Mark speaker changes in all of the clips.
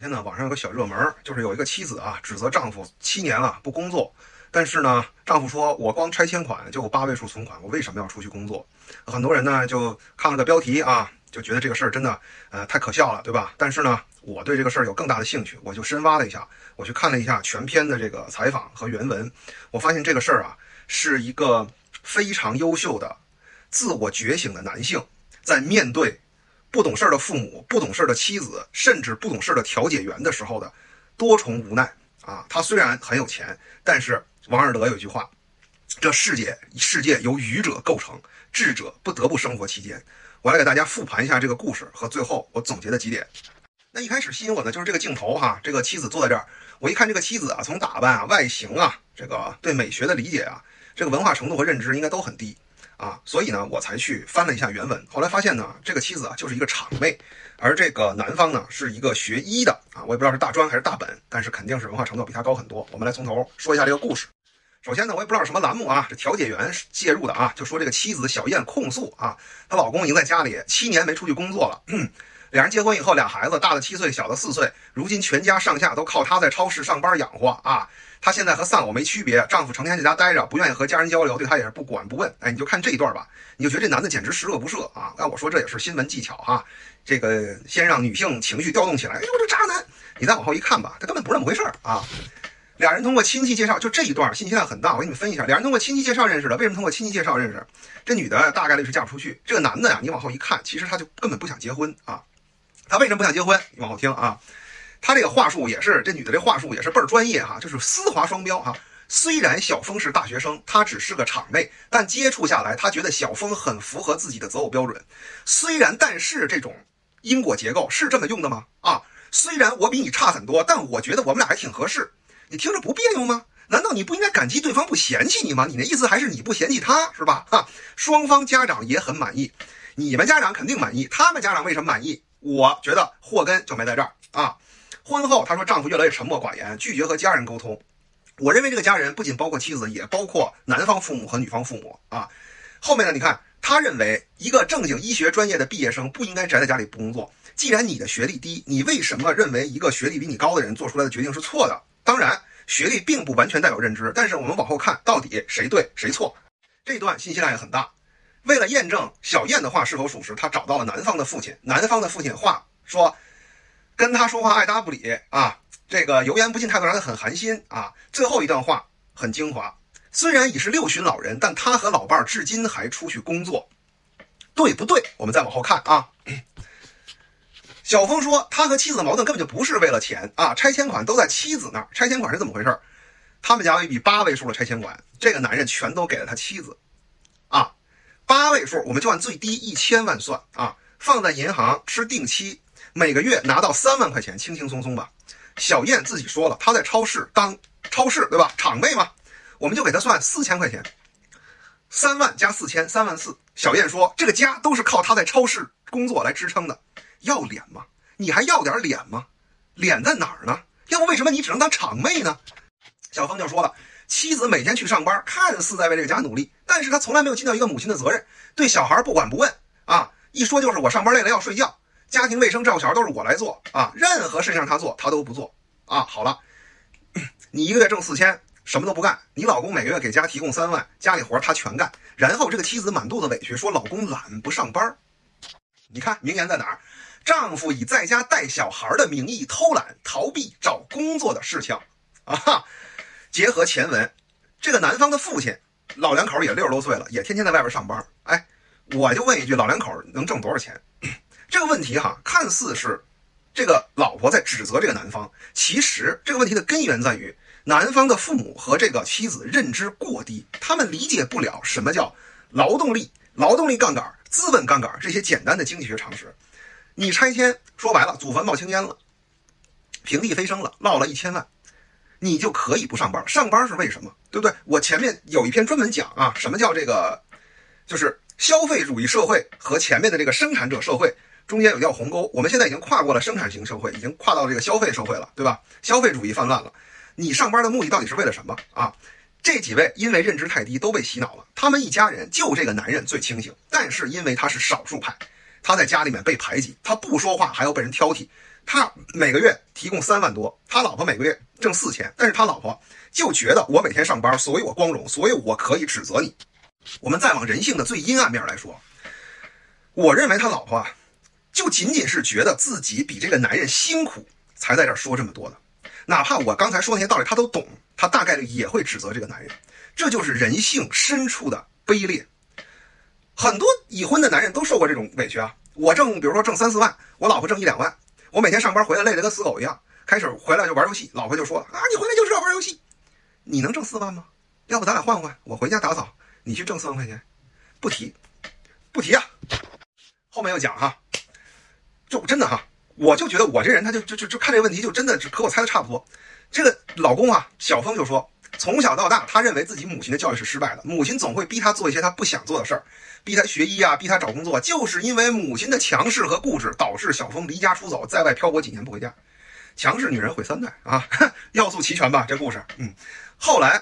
Speaker 1: 天呢，网上有个小热门，就是有一个妻子啊，指责丈夫七年了不工作，但是呢，丈夫说我光拆迁款就有八位数存款，我为什么要出去工作？很多人呢就看了个标题啊，就觉得这个事儿真的呃太可笑了，对吧？但是呢，我对这个事儿有更大的兴趣，我就深挖了一下，我去看了一下全篇的这个采访和原文，我发现这个事儿啊，是一个非常优秀的自我觉醒的男性在面对。不懂事儿的父母、不懂事儿的妻子，甚至不懂事儿的调解员的时候的多重无奈啊！他虽然很有钱，但是王尔德有句话：“这世界世界由愚者构成，智者不得不生活其间。”我来给大家复盘一下这个故事和最后我总结的几点。那一开始吸引我的就是这个镜头哈，这个妻子坐在这儿，我一看这个妻子啊，从打扮啊、外形啊，这个对美学的理解啊，这个文化程度和认知应该都很低。啊，所以呢，我才去翻了一下原文。后来发现呢，这个妻子啊就是一个厂妹，而这个男方呢是一个学医的啊，我也不知道是大专还是大本，但是肯定是文化程度比他高很多。我们来从头说一下这个故事。首先呢，我也不知道什么栏目啊，这调解员介入的啊，就说这个妻子小燕控诉啊，她老公已经在家里七年没出去工作了。两人结婚以后，俩孩子大的七岁，小的四岁，如今全家上下都靠她在超市上班养活啊。她现在和丧偶没区别，丈夫成天在家待着，不愿意和家人交流，对她也是不管不问。哎，你就看这一段吧，你就觉得这男的简直十恶不赦啊！按我说这也是新闻技巧哈，这个先让女性情绪调动起来。哎呦，这渣男！你再往后一看吧，他根本不是那么回事儿啊。俩人通过亲戚介绍，就这一段信息量很大，我给你们分一下。俩人通过亲戚介绍认识的，为什么通过亲戚介绍认识？这女的大概率是嫁不出去，这个男的呀，你往后一看，其实他就根本不想结婚啊。他为什么不想结婚？你往后听啊。他这个话术也是，这女的这话术也是倍儿专业哈，就是丝滑双标哈。虽然小峰是大学生，他只是个场妹，但接触下来，他觉得小峰很符合自己的择偶标准。虽然，但是这种因果结构是这么用的吗？啊，虽然我比你差很多，但我觉得我们俩还挺合适。你听着不别扭吗？难道你不应该感激对方不嫌弃你吗？你那意思还是你不嫌弃他是吧？哈，双方家长也很满意，你们家长肯定满意，他们家长为什么满意？我觉得祸根就没在这儿啊。婚后，她说丈夫越来越沉默寡言，拒绝和家人沟通。我认为这个家人不仅包括妻子，也包括男方父母和女方父母啊。后面呢，你看，他认为一个正经医学专业的毕业生不应该宅在家里不工作。既然你的学历低，你为什么认为一个学历比你高的人做出来的决定是错的？当然，学历并不完全代表认知，但是我们往后看，到底谁对谁错？这段信息量也很大。为了验证小燕的话是否属实，他找到了男方的父亲。男方的父亲话说。跟他说话爱答不理啊，这个油盐不进，态度让他很寒心啊。最后一段话很精华，虽然已是六旬老人，但他和老伴儿至今还出去工作，对不对？我们再往后看啊。小峰说，他和妻子的矛盾根本就不是为了钱啊，拆迁款都在妻子那儿。拆迁款是怎么回事？他们家有一笔八位数的拆迁款，这个男人全都给了他妻子。位数，我们就按最低一千万算啊，放在银行吃定期。每个月拿到三万块钱，轻轻松松吧。小燕自己说了，她在超市当超市，对吧？场妹嘛，我们就给她算四千块钱，三万加四千，三万四。小燕说，这个家都是靠她在超市工作来支撑的，要脸吗？你还要点脸吗？脸在哪儿呢？要不为什么你只能当场妹呢？小峰就说了，妻子每天去上班，看似在为这个家努力，但是她从来没有尽到一个母亲的责任，对小孩不管不问啊，一说就是我上班累了要睡觉。家庭卫生照顾小孩都是我来做啊，任何事情让他做，他都不做啊。好了，你一个月挣四千，什么都不干，你老公每个月给家提供三万，家里活他全干，然后这个妻子满肚子委屈，说老公懒不上班。你看名言在哪儿？丈夫以在家带小孩的名义偷懒逃避找工作的事情啊哈。结合前文，这个男方的父亲老两口也六十多岁了，也天天在外边上班。哎，我就问一句，老两口能挣多少钱？这个问题哈，看似是这个老婆在指责这个男方，其实这个问题的根源在于男方的父母和这个妻子认知过低，他们理解不了什么叫劳动力、劳动力杠杆、资本杠杆这些简单的经济学常识。你拆迁说白了，祖坟冒青烟了，平地飞升了，落了一千万，你就可以不上班。上班是为什么？对不对？我前面有一篇专门讲啊，什么叫这个，就是消费主义社会和前面的这个生产者社会。中间有一条鸿沟，我们现在已经跨过了生产型社会，已经跨到这个消费社会了，对吧？消费主义泛滥了。你上班的目的到底是为了什么啊？这几位因为认知太低，都被洗脑了。他们一家人就这个男人最清醒，但是因为他是少数派，他在家里面被排挤，他不说话还要被人挑剔，他每个月提供三万多，他老婆每个月挣四千，但是他老婆就觉得我每天上班，所以我光荣，所以我可以指责你。我们再往人性的最阴暗面来说，我认为他老婆啊，就仅仅是觉得自己比这个男人辛苦，才在这说这么多的。哪怕我刚才说那些道理他都懂，他大概率也会指责这个男人。这就是人性深处的卑劣。很多已婚的男人都受过这种委屈啊！我挣，比如说挣三四万，我老婆挣一两万，我每天上班回来累得跟死狗一样，开始回来就玩游戏，老婆就说啊，你回来就知道玩游戏，你能挣四万吗？要不咱俩换换，我回家打扫，你去挣四万块钱，不提，不提啊！后面又讲哈，就真的哈，我就觉得我这人他就就就就看这个问题就真的和我猜的差不多。这个老公啊，小峰就说。从小到大，他认为自己母亲的教育是失败的，母亲总会逼他做一些他不想做的事儿，逼他学医啊，逼他找工作，就是因为母亲的强势和固执，导致小峰离家出走，在外漂泊几年不回家。强势女人毁三代啊，要素齐全吧？这故事，嗯。后来，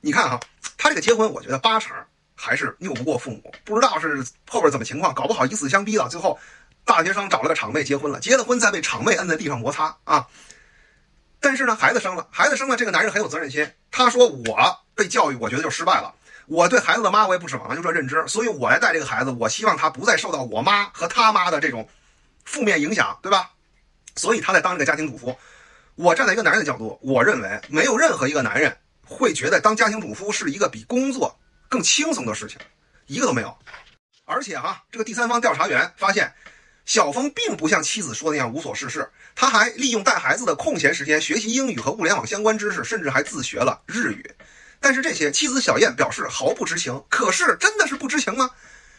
Speaker 1: 你看哈，他这个结婚，我觉得八成还是拗不过父母，不知道是后边怎么情况，搞不好以死相逼了，最后大学生找了个场妹结婚了，结了婚再被场妹摁在地上摩擦啊。但是呢，孩子生了，孩子生了，这个男人很有责任心。他说：“我被教育，我觉得就失败了。我对孩子的妈，我也不指望了，就这认知，所以我来带这个孩子。我希望他不再受到我妈和他妈的这种负面影响，对吧？所以他在当这个家庭主妇。我站在一个男人的角度，我认为没有任何一个男人会觉得当家庭主妇是一个比工作更轻松的事情，一个都没有。而且哈，这个第三方调查员发现。”小峰并不像妻子说的那样无所事事，他还利用带孩子的空闲时间学习英语和物联网相关知识，甚至还自学了日语。但是这些妻子小燕表示毫不知情。可是真的是不知情吗？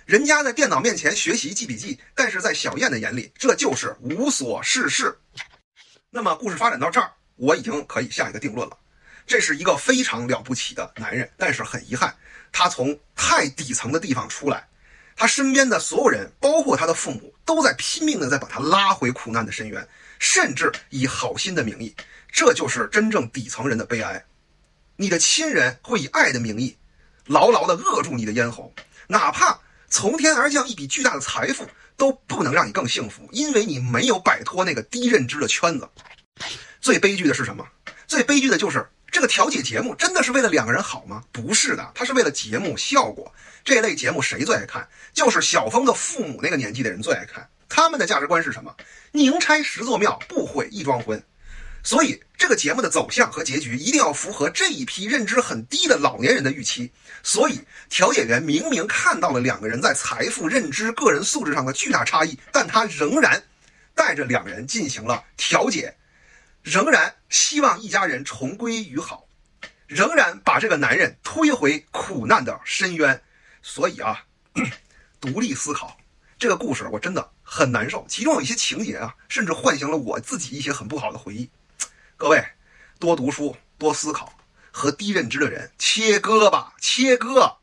Speaker 1: 人家在电脑面前学习记笔记，但是在小燕的眼里，这就是无所事事。那么故事发展到这儿，我已经可以下一个定论了：这是一个非常了不起的男人，但是很遗憾，他从太底层的地方出来。他身边的所有人，包括他的父母，都在拼命的在把他拉回苦难的深渊，甚至以好心的名义，这就是真正底层人的悲哀。你的亲人会以爱的名义，牢牢的扼住你的咽喉，哪怕从天而降一笔巨大的财富，都不能让你更幸福，因为你没有摆脱那个低认知的圈子。最悲剧的是什么？最悲剧的就是这个调解节目真的是为了两个人好吗？不是的，它是为了节目效果。这类节目谁最爱看？就是小峰的父母那个年纪的人最爱看。他们的价值观是什么？宁拆十座庙，不毁一桩婚。所以这个节目的走向和结局一定要符合这一批认知很低的老年人的预期。所以调解员明明看到了两个人在财富、认知、个人素质上的巨大差异，但他仍然带着两人进行了调解，仍然希望一家人重归于好，仍然把这个男人推回苦难的深渊。所以啊，独立思考这个故事，我真的很难受。其中有一些情节啊，甚至唤醒了我自己一些很不好的回忆。各位，多读书，多思考，和低认知的人切割吧，切割。